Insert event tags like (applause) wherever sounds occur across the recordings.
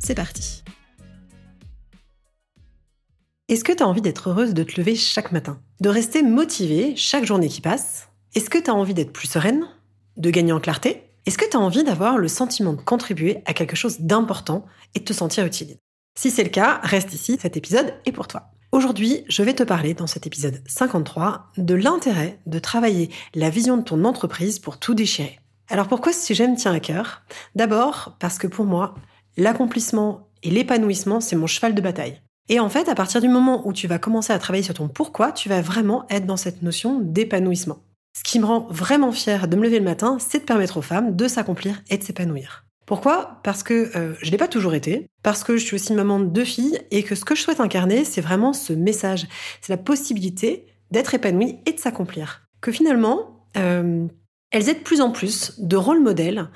c'est parti. Est-ce que tu as envie d'être heureuse de te lever chaque matin? De rester motivée chaque journée qui passe? Est-ce que tu as envie d'être plus sereine? De gagner en clarté? Est-ce que tu as envie d'avoir le sentiment de contribuer à quelque chose d'important et de te sentir utile? Si c'est le cas, reste ici, cet épisode est pour toi. Aujourd'hui, je vais te parler dans cet épisode 53 de l'intérêt de travailler la vision de ton entreprise pour tout déchirer. Alors pourquoi ce sujet me tient à cœur? D'abord parce que pour moi, l'accomplissement et l'épanouissement, c'est mon cheval de bataille. Et en fait, à partir du moment où tu vas commencer à travailler sur ton pourquoi, tu vas vraiment être dans cette notion d'épanouissement. Ce qui me rend vraiment fière de me lever le matin, c'est de permettre aux femmes de s'accomplir et de s'épanouir. Pourquoi? Parce que euh, je ne l'ai pas toujours été, parce que je suis aussi maman de deux filles et que ce que je souhaite incarner, c'est vraiment ce message. C'est la possibilité d'être épanouie et de s'accomplir. Que finalement, euh, elles aient de plus en plus de rôles modèles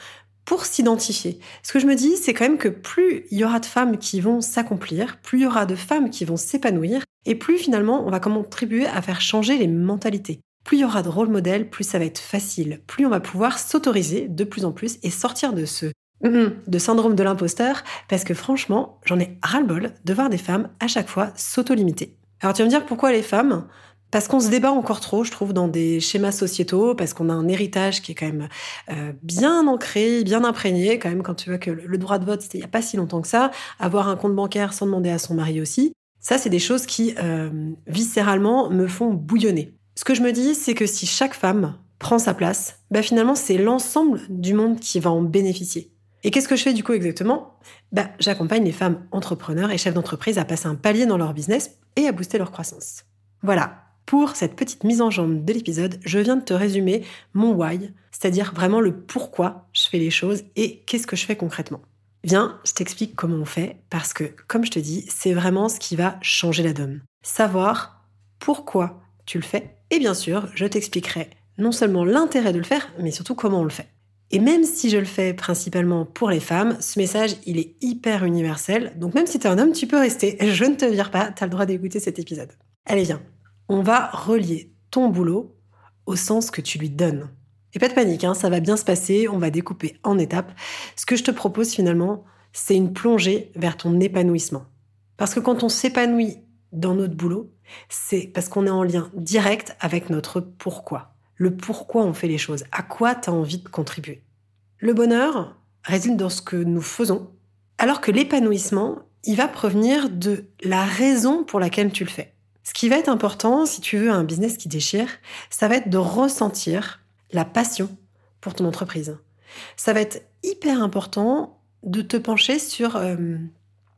pour s'identifier. Ce que je me dis, c'est quand même que plus il y aura de femmes qui vont s'accomplir, plus il y aura de femmes qui vont s'épanouir, et plus finalement on va contribuer à faire changer les mentalités. Plus il y aura de rôle modèles, plus ça va être facile, plus on va pouvoir s'autoriser de plus en plus et sortir de ce de syndrome de l'imposteur, parce que franchement, j'en ai ras-le-bol de voir des femmes à chaque fois s'auto-limiter. Alors tu vas me dire pourquoi les femmes parce qu'on se débat encore trop, je trouve, dans des schémas sociétaux, parce qu'on a un héritage qui est quand même euh, bien ancré, bien imprégné, quand même, quand tu vois que le droit de vote, c'était il n'y a pas si longtemps que ça, avoir un compte bancaire sans demander à son mari aussi, ça, c'est des choses qui, euh, viscéralement, me font bouillonner. Ce que je me dis, c'est que si chaque femme prend sa place, bah finalement, c'est l'ensemble du monde qui va en bénéficier. Et qu'est-ce que je fais du coup exactement? Bah, J'accompagne les femmes entrepreneurs et chefs d'entreprise à passer un palier dans leur business et à booster leur croissance. Voilà, pour cette petite mise en jambe de l'épisode, je viens de te résumer mon why, c'est-à-dire vraiment le pourquoi je fais les choses et qu'est-ce que je fais concrètement. Viens, je t'explique comment on fait, parce que, comme je te dis, c'est vraiment ce qui va changer la donne. Savoir pourquoi tu le fais, et bien sûr, je t'expliquerai non seulement l'intérêt de le faire, mais surtout comment on le fait. Et même si je le fais principalement pour les femmes, ce message, il est hyper universel, donc même si tu es un homme, tu peux rester, je ne te vire pas, tu as le droit d'écouter cet épisode. Allez, viens, on va relier ton boulot au sens que tu lui donnes. Et pas de panique, hein, ça va bien se passer, on va découper en étapes. Ce que je te propose finalement, c'est une plongée vers ton épanouissement. Parce que quand on s'épanouit dans notre boulot, c'est parce qu'on est en lien direct avec notre pourquoi. Le pourquoi on fait les choses, à quoi tu as envie de contribuer. Le bonheur réside dans ce que nous faisons, alors que l'épanouissement, il va provenir de la raison pour laquelle tu le fais. Ce qui va être important, si tu veux un business qui déchire, ça va être de ressentir la passion pour ton entreprise. Ça va être hyper important de te pencher sur euh,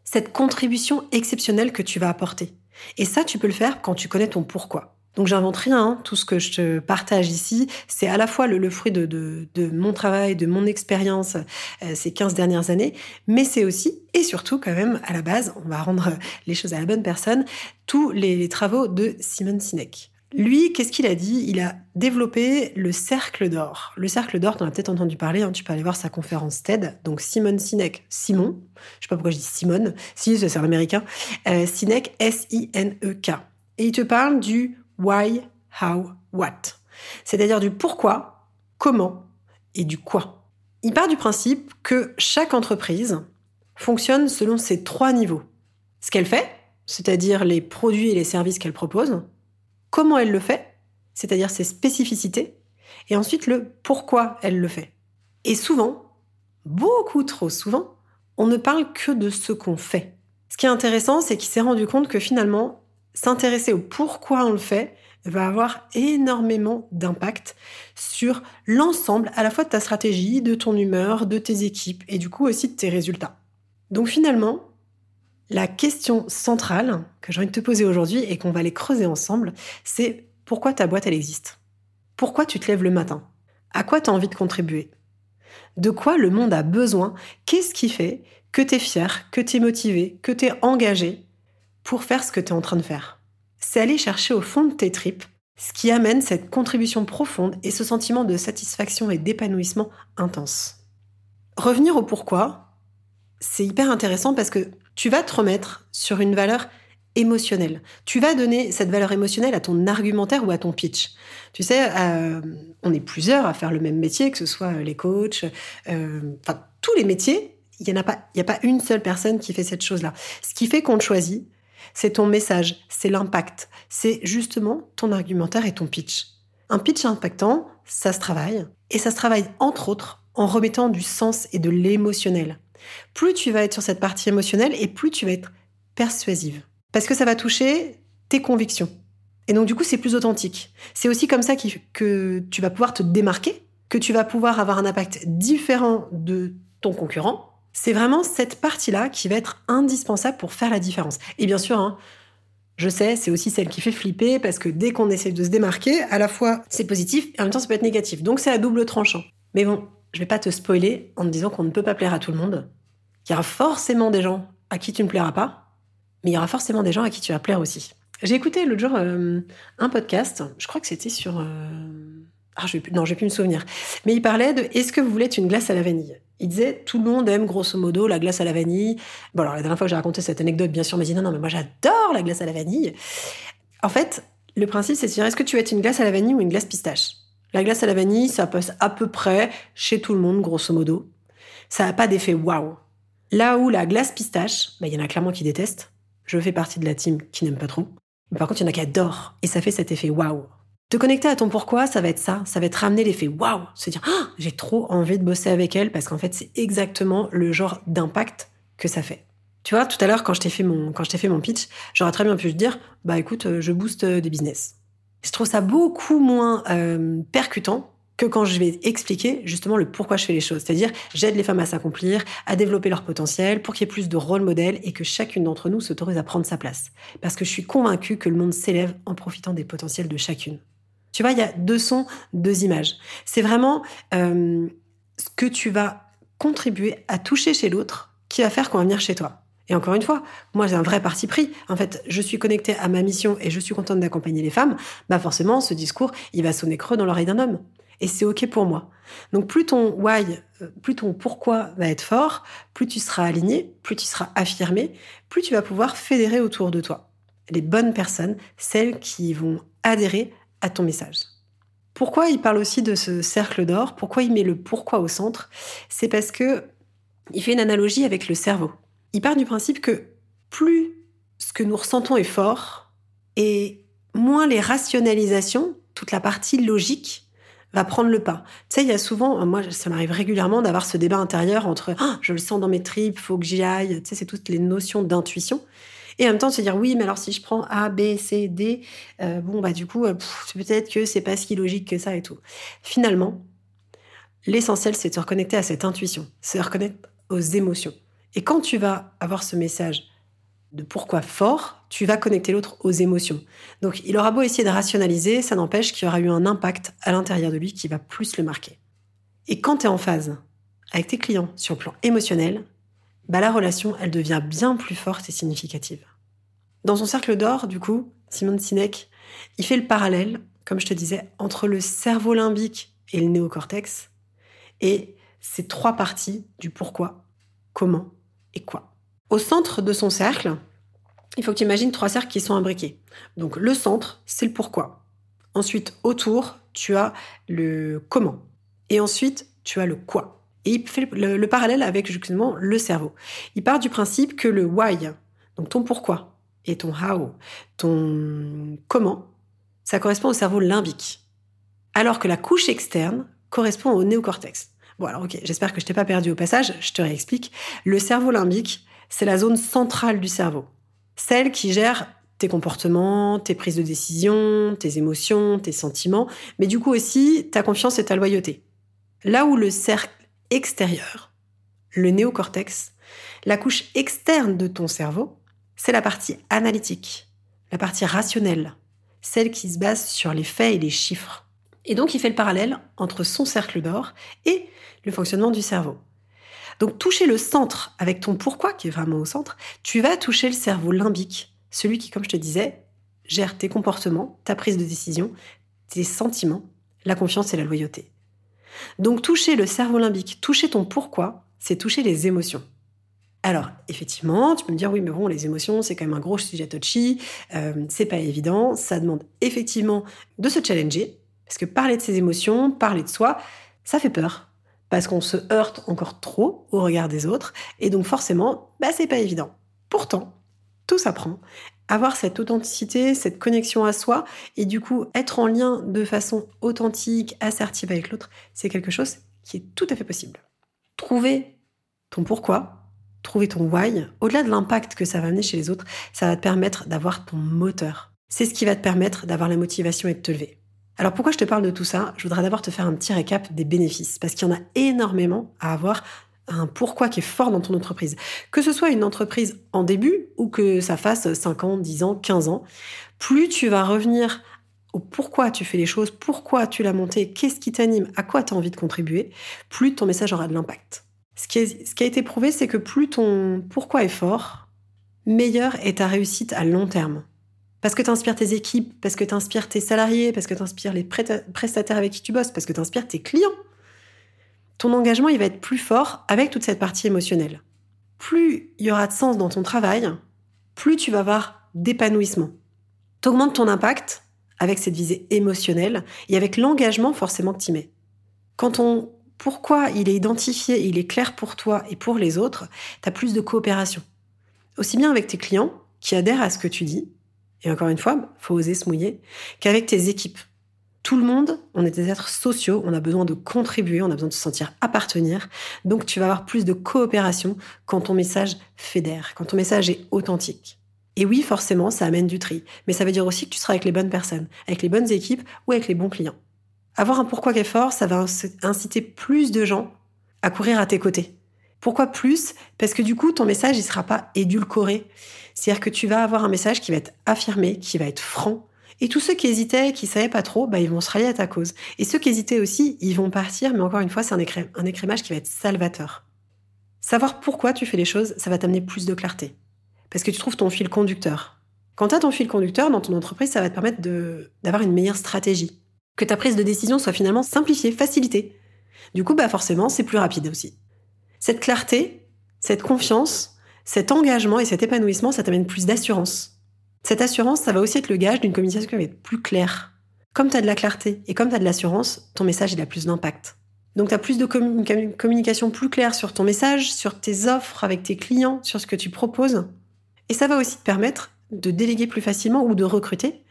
cette contribution exceptionnelle que tu vas apporter. Et ça, tu peux le faire quand tu connais ton pourquoi. Donc j'invente rien, hein. tout ce que je te partage ici, c'est à la fois le, fruit de, mon travail, de mon expérience euh, ces 15 dernières années, mais c'est aussi, et surtout quand même, à la base, on va rendre les choses à la bonne personne, tous les, travaux de Simon Sinek. Lui, qu'est-ce qu'il a dit? Il a développé le cercle d'or. Le cercle d'or, tu en as peut-être entendu parler, hein, tu peux aller voir sa conférence TED. Donc Simon Sinek, Simon, je sais pas pourquoi je dis Simon, si c'est un américain, euh, Sinek, S-I-N-E-K. Et il te parle du why, how, what. C'est-à-dire du pourquoi, comment et du quoi. Il part du principe que chaque entreprise fonctionne selon ces trois niveaux. Ce qu'elle fait, c'est-à-dire les produits et les services qu'elle propose, comment elle le fait, c'est-à-dire ses spécificités, et ensuite le pourquoi elle le fait. Et souvent, beaucoup trop souvent, on ne parle que de ce qu'on fait. Ce qui est intéressant, c'est qu'il s'est rendu compte que finalement, s'intéresser au pourquoi on le fait va avoir énormément d'impact sur l'ensemble à la fois de ta stratégie, de ton humeur, de tes équipes et du coup aussi de tes résultats. Donc finalement, la question centrale que j'ai envie de te poser aujourd'hui et qu'on va aller creuser ensemble, c'est pourquoi ta boîte elle existe? Pourquoi tu te lèves le matin? À quoi tu as envie de contribuer? De quoi le monde a besoin? Qu'est-ce qui fait que tu es fier, que tu es motivé, que tu es engagé? Pour faire ce que tu es en train de faire C'est aller chercher au fond de tes tripes ce qui amène cette contribution profonde et ce sentiment de satisfaction et d'épanouissement intense. Revenir au pourquoi, c'est hyper intéressant parce que tu vas te remettre sur une valeur émotionnelle. Tu vas donner cette valeur émotionnelle à ton argumentaire ou à ton pitch. Tu sais, euh, on est plusieurs à faire le même métier, que ce soit les coachs, euh, enfin tous les métiers. Il n'y a y a pas une seule personne qui fait cette chose-là. Ce qui fait qu'on choisit, c'est ton message, c'est l'impact, c'est justement ton argumentaire et ton pitch. Un pitch impactant, ça se travaille, et ça se travaille entre autres en remettant du sens et de l'émotionnel. Plus tu vas être sur cette partie émotionnelle et plus tu vas être persuasive. Parce que ça va toucher tes convictions. Et donc du coup, c'est plus authentique. C'est aussi comme ça que tu vas pouvoir te démarquer, que tu vas pouvoir avoir un impact différent de ton concurrent, c'est vraiment cette partie-là qui va être indispensable pour faire la différence. Et bien sûr, hein, je sais, c'est aussi celle qui fait flipper parce que dès qu'on essaie de se démarquer, à la fois c'est positif et en même temps ça peut être négatif. Donc c'est à double tranchant. Mais bon, je vais pas te spoiler en te disant qu'on ne peut pas plaire à tout le monde. Il y aura forcément des gens à qui tu ne plairas pas, mais il y aura forcément des gens à qui tu vas plaire aussi. J'ai écouté l'autre jour euh, un podcast, je crois que c'était sur... Euh, ah, je non, je vais plus me souvenir. Mais il parlait de Est-ce que vous voulez une glace à la vanille? Il disait tout le monde aime grosso modo la glace à la vanille. Bon alors la dernière fois que j'ai raconté cette anecdote, bien sûr, m'a dit non non mais moi j'adore la glace à la vanille. En fait, le principe c'est de dire est-ce que tu veux être une glace à la vanille ou une glace pistache? La glace à la vanille, ça passe à peu près chez tout le monde grosso modo. Ça n'a pas d'effet waouh. Là où la glace pistache, bah, il y en a clairement qui détestent. Je fais partie de la team qui n'aime pas trop. Mais par contre, il y en a qui adorent et ça fait cet effet waouh. Te connecter à ton pourquoi, ça va être ça. Ça va être ramener l'effet waouh, se dire ah, j'ai trop envie de bosser avec elle parce qu'en fait c'est exactement le genre d'impact que ça fait. Tu vois, tout à l'heure quand je t'ai fait mon quand je t'ai fait mon pitch, j'aurais très bien pu te dire bah écoute, euh, je booste euh, des business. Je trouve ça beaucoup moins euh, percutant que quand je vais expliquer justement le pourquoi je fais les choses. C'est-à-dire, j'aide les femmes à s'accomplir, à développer leur potentiel, pour qu'il y ait plus de rôle modèle et que chacune d'entre nous s'autorise à prendre sa place. Parce que je suis convaincue que le monde s'élève en profitant des potentiels de chacune. Tu vois, il y a deux sons, deux images. C'est vraiment euh, ce que tu vas contribuer à toucher chez l'autre qui va faire qu'on va venir chez toi. Et encore une fois, moi j'ai un vrai parti pris. En fait, je suis connectée à ma mission et je suis contente d'accompagner les femmes. Bah forcément, ce discours, il va sonner creux dans l'oreille d'un homme. Et c'est ok pour moi. Donc plus ton why, euh, plus ton pourquoi va être fort, plus tu seras aligné, plus tu seras affirmé, plus tu vas pouvoir fédérer autour de toi les bonnes personnes, celles qui vont adhérer ton message. Pourquoi il parle aussi de ce cercle d'or? Pourquoi il met le pourquoi au centre? C'est parce que il fait une analogie avec le cerveau. Il part du principe que plus ce que nous ressentons est fort et moins les rationalisations, toute la partie logique va prendre le pas. Tu sais, il y a souvent, moi, ça m'arrive régulièrement d'avoir ce débat intérieur entre ah, je le sens dans mes tripes, faut que j'y aille. Tu sais, c'est toutes les notions d'intuition. Et en même temps, de se dire, oui, mais alors si je prends A, B, C, D, euh, bon, bah du coup, euh, peut-être que c'est pas si logique que ça et tout. Finalement, l'essentiel, c'est de se reconnecter à cette intuition, c'est de reconnecter aux émotions. Et quand tu vas avoir ce message de pourquoi fort, tu vas connecter l'autre aux émotions. Donc il aura beau essayer de rationaliser, ça n'empêche qu'il y aura eu un impact à l'intérieur de lui qui va plus le marquer. Et quand tu es en phase avec tes clients sur le plan émotionnel, bah, la relation, elle devient bien plus forte et significative. Dans son cercle d'or, du coup, Simone Sinek, il fait le parallèle, comme je te disais, entre le cerveau limbique et le néocortex, et ces trois parties du pourquoi, comment et quoi. Au centre de son cercle, il faut que tu imagines trois cercles qui sont imbriqués. Donc le centre, c'est le pourquoi. Ensuite, autour, tu as le comment. Et ensuite, tu as le quoi. Et il fait le, parallèle avec justement le cerveau. Il part du principe que le why, donc ton pourquoi, et ton how, ton comment, ça correspond au cerveau limbique. Alors que la couche externe correspond au néocortex. Bon alors ok, j'espère que je t'ai pas perdu au passage, je te réexplique. Le cerveau limbique, c'est la zone centrale du cerveau. Celle qui gère tes comportements, tes prises de décision, tes émotions, tes sentiments, mais du coup aussi ta confiance et ta loyauté. Là où le cercle extérieur, le néocortex, la couche externe de ton cerveau, c'est la partie analytique, la partie rationnelle, celle qui se base sur les faits et les chiffres. Et donc, il fait le parallèle entre son cercle d'or et le fonctionnement du cerveau. Donc, toucher le centre avec ton pourquoi, qui est vraiment au centre, tu vas toucher le cerveau limbique, celui qui, comme je te disais, gère tes comportements, ta prise de décision, tes sentiments, la confiance et la loyauté. Donc, toucher le cerveau limbique, toucher ton pourquoi, c'est toucher les émotions. Alors, effectivement, tu peux me dire, oui, mais bon, les émotions, c'est quand même un gros sujet touchy, euh, c'est pas évident, ça demande effectivement de se challenger, parce que parler de ses émotions, parler de soi, ça fait peur, parce qu'on se heurte encore trop au regard des autres, et donc forcément, bah, c'est pas évident. Pourtant, tout s'apprend. Avoir cette authenticité, cette connexion à soi, et du coup, être en lien de façon authentique, assertive avec l'autre, c'est quelque chose qui est tout à fait possible. Trouver ton pourquoi, trouver ton why, au-delà de l'impact que ça va amener chez les autres, ça va te permettre d'avoir ton moteur. C'est ce qui va te permettre d'avoir la motivation et de te lever. Alors pourquoi je te parle de tout ça? Je voudrais d'abord te faire un petit récap des bénéfices, parce qu'il y en a énormément à avoir un pourquoi qui est fort dans ton entreprise. Que ce soit une entreprise en début ou que ça fasse 5 ans, 10 ans, 15 ans, plus tu vas revenir au pourquoi tu fais les choses, pourquoi tu l'as monté, qu'est-ce qui t'anime, à quoi tu as envie de contribuer, plus ton message aura de l'impact. Ce qui, a été prouvé, c'est que plus ton pourquoi est fort, meilleure est ta réussite à long terme. Parce que tu inspires tes équipes, parce que tu inspires tes salariés, parce que tu inspires les prestataires avec qui tu bosses, parce que tu inspires tes clients. Ton engagement, il va être plus fort avec toute cette partie émotionnelle. Plus il y aura de sens dans ton travail, plus tu vas avoir d'épanouissement. Tu augmentes ton impact avec cette visée émotionnelle et avec l'engagement forcément que tu mets. Quand on pourquoi il est identifié, il est clair pour toi et pour les autres, tu as plus de coopération. Aussi bien avec tes clients qui adhèrent à ce que tu dis, et encore une fois, faut oser se mouiller, qu'avec tes équipes. Tout le monde, on est des êtres sociaux, on a besoin de contribuer, on a besoin de se sentir appartenir. Donc tu vas avoir plus de coopération quand ton message fédère, quand ton message est authentique. Et oui, forcément, ça amène du tri, mais ça veut dire aussi que tu seras avec les bonnes personnes, avec les bonnes équipes ou avec les bons clients. Avoir un pourquoi qui est fort, ça va inciter plus de gens à courir à tes côtés. Pourquoi plus? Parce que du coup, ton message, il sera pas édulcoré. C'est-à-dire que tu vas avoir un message qui va être affirmé, qui va être franc. Et tous ceux qui hésitaient, qui savaient pas trop, bah, ils vont se rallier à ta cause. Et ceux qui hésitaient aussi, ils vont partir, mais encore une fois, c'est un, un écrémage qui va être salvateur. Savoir pourquoi tu fais les choses, ça va t'amener plus de clarté. Parce que tu trouves ton fil conducteur. Quand tu as ton fil conducteur dans ton entreprise, ça va te permettre d'avoir une meilleure stratégie que ta prise de décision soit finalement simplifiée, facilitée. Du coup, bah forcément, c'est plus rapide aussi. Cette clarté, cette confiance, cet engagement et cet épanouissement, ça t'amène plus d'assurance. Cette assurance, ça va aussi être le gage d'une communication qui va être plus claire. Comme tu as de la clarté et comme tu as de l'assurance, ton message il a plus d'impact. Donc tu as plus de communication plus claire sur ton message, sur tes offres avec tes clients, sur ce que tu proposes. Et ça va aussi te permettre de déléguer plus facilement ou de recruter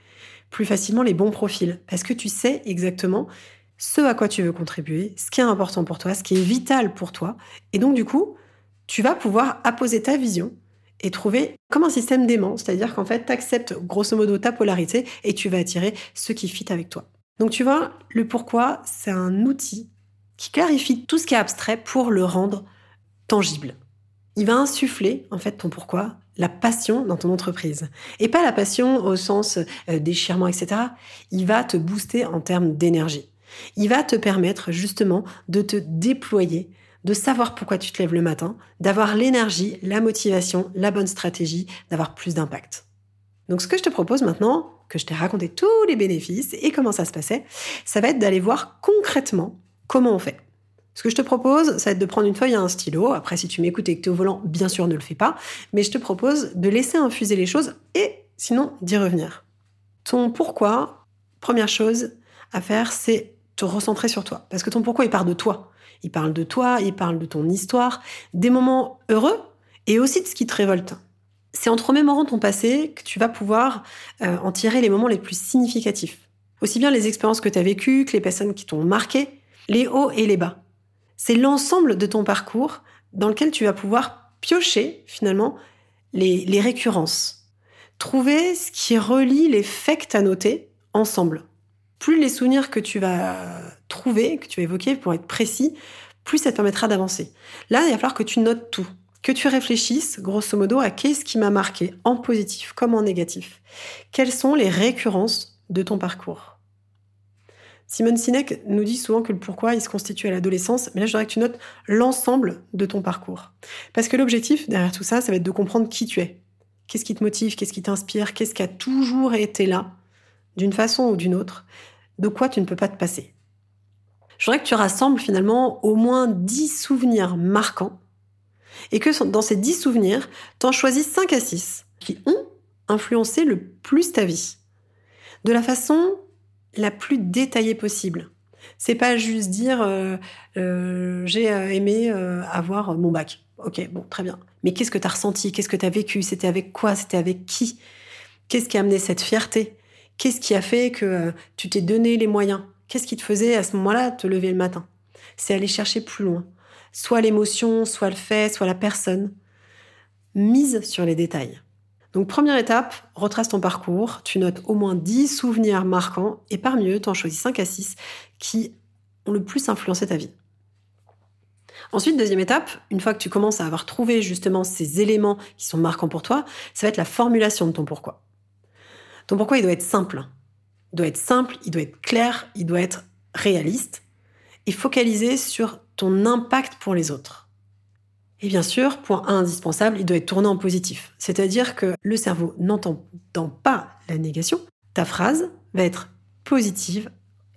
plus facilement les bons profils parce que tu sais exactement ce à quoi tu veux contribuer, ce qui est important pour toi, ce qui est vital pour toi. Et donc, du coup, tu vas pouvoir apposer ta vision et trouver comme un système d'aimant, c'est-à-dire qu'en fait, tu acceptes grosso modo ta polarité et tu vas attirer ceux qui fit avec toi. Donc, tu vois, le pourquoi, c'est un outil qui clarifie tout ce qui est abstrait pour le rendre tangible. Il va insuffler, en fait, ton pourquoi la passion dans ton entreprise. Et pas la passion au sens euh, déchirement, etc. Il va te booster en termes d'énergie. Il va te permettre justement de te déployer, de savoir pourquoi tu te lèves le matin, d'avoir l'énergie, la motivation, la bonne stratégie, d'avoir plus d'impact. Donc ce que je te propose maintenant, que je t'ai raconté tous les bénéfices et comment ça se passait, ça va être d'aller voir concrètement comment on fait. Ce que je te propose, ça va être de prendre une feuille et un stylo. Après, si tu m'écoutes et que tu es au volant, bien sûr, ne le fais pas. Mais je te propose de laisser infuser les choses et sinon d'y revenir. Ton pourquoi, première chose à faire, c'est te recentrer sur toi. Parce que ton pourquoi, il parle de toi. Il parle de toi, il parle de ton histoire, des moments heureux et aussi de ce qui te révolte. C'est en te remémorant ton passé que tu vas pouvoir euh, en tirer les moments les plus significatifs. Aussi bien les expériences que tu as vécues, que les personnes qui t'ont marqué, les hauts et les bas. C'est l'ensemble de ton parcours dans lequel tu vas pouvoir piocher finalement les, récurrences. Trouver ce qui relie les faits que tu as notés ensemble. Plus les souvenirs que tu vas trouver, que tu vas évoquer pour être précis, plus ça te permettra d'avancer. Là, il va falloir que tu notes tout, que tu réfléchisses grosso modo à qu'est-ce qui m'a marqué en positif comme en négatif. Quelles sont les récurrences de ton parcours? Simone Sinek nous dit souvent que le pourquoi, il se constitue à l'adolescence, mais là, je voudrais que tu notes l'ensemble de ton parcours. Parce que l'objectif derrière tout ça, ça va être de comprendre qui tu es. Qu'est-ce qui te motive, qu'est-ce qui t'inspire, qu'est-ce qui a toujours été là, d'une façon ou d'une autre, de quoi tu ne peux pas te passer. Je voudrais que tu rassembles finalement au moins 10 souvenirs marquants et que dans ces 10 souvenirs, tu en choisis 5 à 6 qui ont influencé le plus ta vie. De la façon la plus détaillée possible. C'est pas juste dire euh, euh, j'ai euh, aimé avoir mon bac. Ok, bon, très bien. Mais qu'est-ce que tu as ressenti? Qu'est-ce que tu as vécu? C'était avec quoi? C'était avec qui? Qu'est-ce qui a amené cette fierté? Qu'est-ce qui a fait que tu t'es donné les moyens? Qu'est-ce qui te faisait à ce moment-là te lever le matin? C'est aller chercher plus loin. Soit l'émotion, soit le fait, soit la personne. Mise sur les détails. Donc première étape, retrace ton parcours, tu notes au moins 10 souvenirs marquants et parmi eux, tu en choisis 5 à 6 qui ont le plus influencé ta vie. Ensuite, deuxième étape, une fois que tu commences à avoir trouvé justement ces éléments qui sont marquants pour toi, ça va être la formulation de ton pourquoi. Ton pourquoi, il doit être simple? Il doit être simple, il doit être clair, il doit être réaliste et focalisé sur ton impact pour les autres. Et bien sûr, point indispensable, il doit être tourné en positif. C'est-à-dire que le cerveau n'entendant pas la négation, ta phrase va être positive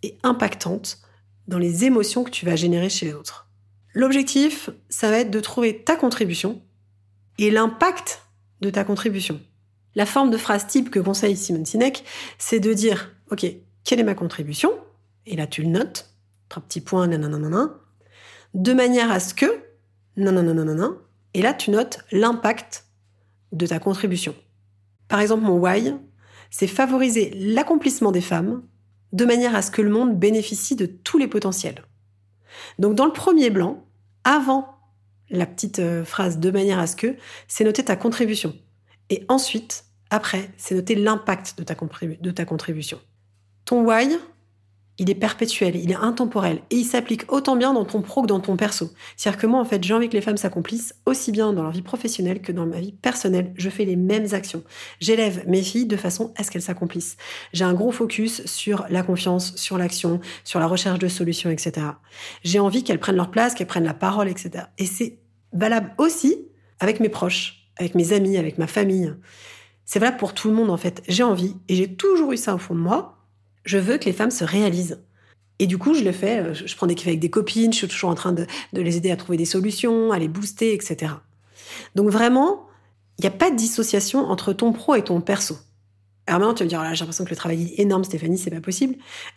et impactante dans les émotions que tu vas générer chez les autres. L'objectif, ça va être de trouver ta contribution et l'impact de ta contribution. La forme de phrase type que conseille Simon Sinek, c'est de dire, OK, quelle est ma contribution? Et là, tu le notes, trois petits points, nanana, de manière à ce que non. Et là, tu notes l'impact de ta contribution. Par exemple, mon why, c'est favoriser l'accomplissement des femmes de manière à ce que le monde bénéficie de tous les potentiels. Donc dans le premier blanc, avant la petite euh, phrase de manière à ce que, c'est noter ta contribution. Et ensuite, après, c'est noter l'impact de ta, contribution. Ton why, il est perpétuel, il est intemporel et il s'applique autant bien dans ton pro que dans ton perso. C'est-à-dire que moi, en fait, j'ai envie que les femmes s'accomplissent aussi bien dans leur vie professionnelle que dans ma vie personnelle. Je fais les mêmes actions. J'élève mes filles de façon à ce qu'elles s'accomplissent. J'ai un gros focus sur la confiance, sur l'action, sur la recherche de solutions, etc. J'ai envie qu'elles prennent leur place, qu'elles prennent la parole, etc. Et c'est valable aussi avec mes proches, avec mes amis, avec ma famille. C'est valable pour tout le monde, en fait. J'ai envie, et j'ai toujours eu ça au fond de moi, je veux que les femmes se réalisent. Et du coup, je le fais, euh, je prends des kiffs avec des copines, je suis toujours en train de, les aider à trouver des solutions, à les booster, etc. Donc vraiment, il n'y a pas de dissociation entre ton pro et ton perso. Alors maintenant, tu vas me dire, oh j'ai l'impression que le travail est énorme, Stéphanie, c'est pas possible.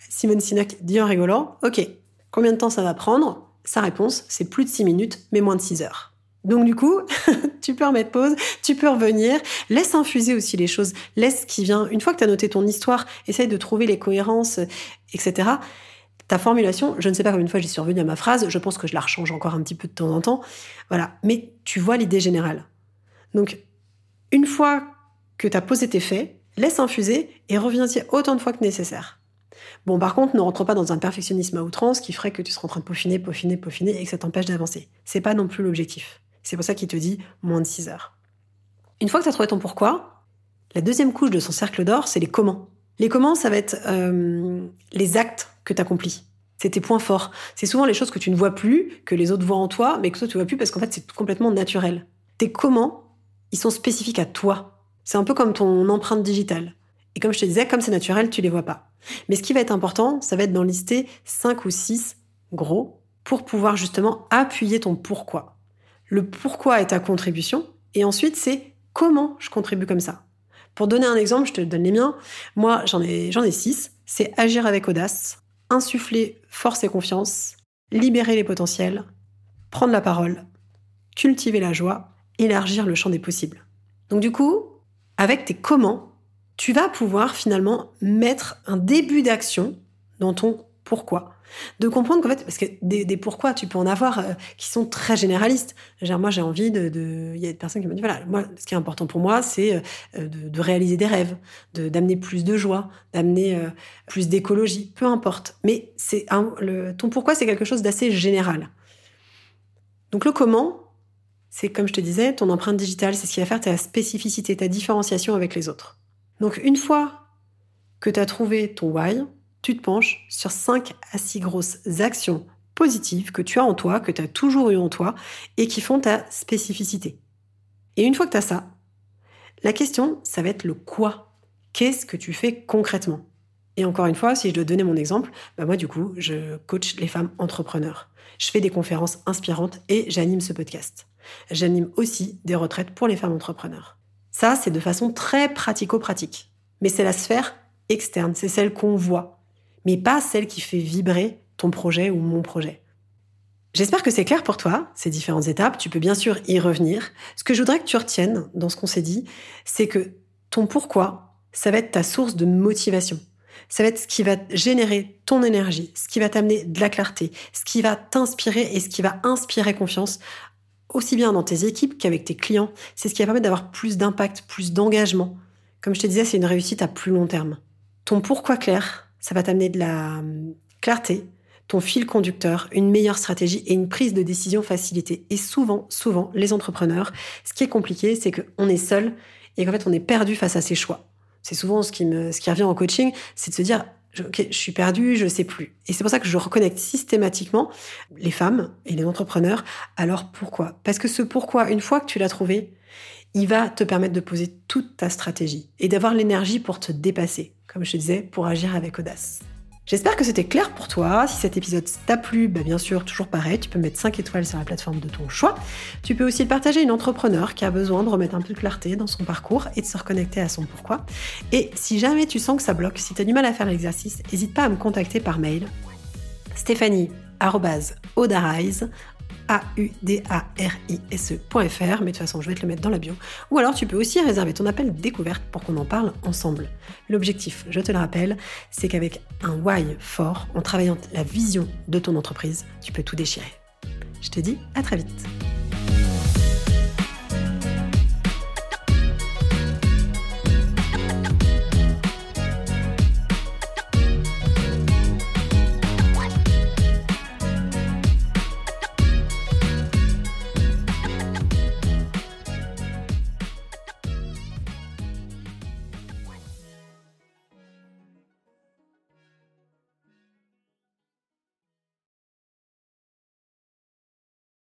Simone Sinek dit en rigolant, ok, combien de temps ça va prendre? Sa réponse, c'est plus de 6 minutes, mais moins de 6 heures. Donc du coup, (laughs) tu peux remettre pause, tu peux revenir, laisse infuser aussi les choses, laisse ce qui vient. Une fois que tu as noté ton histoire, essaye de trouver les cohérences, etc. Ta formulation, je ne sais pas combien de fois j'y suis revenue à ma phrase, je pense que je la rechange encore un petit peu de temps en temps. Voilà, mais tu vois l'idée générale. Donc, une fois que tu as tes faits, laisse infuser et reviens-y autant de fois que nécessaire. Bon, par contre, ne rentre pas dans un perfectionnisme à outrance qui ferait que tu seras en train de peaufiner, peaufiner, peaufiner et que ça t'empêche d'avancer. C'est pas non plus l'objectif. C'est pour ça qu'il te dit moins de 6 heures. Une fois que tu as trouvé ton pourquoi, la deuxième couche de son cercle d'or, c'est les comment. Les comment, ça va être euh, les actes que tu accomplis. C'est tes points forts. C'est souvent les choses que tu ne vois plus, que les autres voient en toi, mais que toi tu vois plus parce qu'en fait c'est complètement naturel. Tes comment, ils sont spécifiques à toi. C'est un peu comme ton empreinte digitale. Et comme je te disais, comme c'est naturel, tu les vois pas. Mais ce qui va être important, ça va être d'en lister 5 ou 6 gros pour pouvoir justement appuyer ton pourquoi le pourquoi est ta contribution, et ensuite c'est comment je contribue comme ça. Pour donner un exemple, je te donne les miens. Moi, j'en ai, six. C'est agir avec audace, insuffler force et confiance, libérer les potentiels, prendre la parole, cultiver la joie, élargir le champ des possibles. Donc du coup, avec tes comment, tu vas pouvoir finalement mettre un début d'action dans ton pourquoi de comprendre qu'en fait, parce que des, pourquoi, tu peux en avoir euh, qui sont très généralistes. Moi, j'ai envie de, il y a des personnes qui me disent, voilà, moi, ce qui est important pour moi, c'est euh, de, réaliser des rêves, d'amener plus de joie, d'amener euh, plus d'écologie, peu importe. Mais c'est ton pourquoi, c'est quelque chose d'assez général. Donc le comment, c'est comme je te disais, ton empreinte digitale, c'est ce qui va faire ta spécificité, ta différenciation avec les autres. Donc une fois que tu as trouvé ton why, tu te penches sur 5 à 6 grosses actions positives que tu as en toi, que tu as toujours eu en toi et qui font ta spécificité. Et une fois que tu as ça, la question, ça va être le quoi. Qu'est-ce que tu fais concrètement? Et encore une fois, si je dois donner mon exemple, bah moi du coup, je coach les femmes entrepreneurs. Je fais des conférences inspirantes et j'anime ce podcast. J'anime aussi des retraites pour les femmes entrepreneurs. Ça, c'est de façon très pratico-pratique. Mais c'est la sphère externe, c'est celle qu'on voit, mais pas celle qui fait vibrer ton projet ou mon projet. J'espère que c'est clair pour toi, ces différentes étapes. Tu peux bien sûr y revenir. Ce que je voudrais que tu retiennes dans ce qu'on s'est dit, c'est que ton pourquoi, ça va être ta source de motivation. Ça va être ce qui va générer ton énergie, ce qui va t'amener de la clarté, ce qui va t'inspirer et ce qui va inspirer confiance aussi bien dans tes équipes qu'avec tes clients. C'est ce qui va permettre d'avoir plus d'impact, plus d'engagement. Comme je te disais, c'est une réussite à plus long terme. Ton pourquoi clair, ça va t'amener de la hum, clarté, ton fil conducteur, une meilleure stratégie et une prise de décision facilitée. Et souvent, souvent, les entrepreneurs, ce qui est compliqué, c'est qu'on est seul et qu'en fait, on est perdu face à ses choix. C'est souvent ce qui, me, ce qui revient en coaching, c'est de se dire, ok, je suis perdu, je sais plus. Et c'est pour ça que je reconnecte systématiquement les femmes et les entrepreneurs. Alors pourquoi? Parce que ce pourquoi, une fois que tu l'as trouvé, il va te permettre de poser toute ta stratégie et d'avoir l'énergie pour te dépasser, comme je te disais, pour agir avec audace. J'espère que c'était clair pour toi. Si cet épisode t'a plu, bah bien sûr, toujours pareil, tu peux mettre 5 étoiles sur la plateforme de ton choix. Tu peux aussi le partager à une entrepreneur qui a besoin de remettre un peu de clarté dans son parcours et de se reconnecter à son pourquoi. Et si jamais tu sens que ça bloque, si tu as du mal à faire l'exercice, n'hésite pas à me contacter par mail. Stéphanie Audarize, A-U-D-A-R-I-S-E.fr, mais de toute façon, je vais te le mettre dans la bio. Ou alors, tu peux aussi réserver ton appel découverte pour qu'on en parle ensemble. L'objectif, je te le rappelle, c'est qu'avec un why fort, en travaillant la vision de ton entreprise, tu peux tout déchirer. Je te dis à très vite.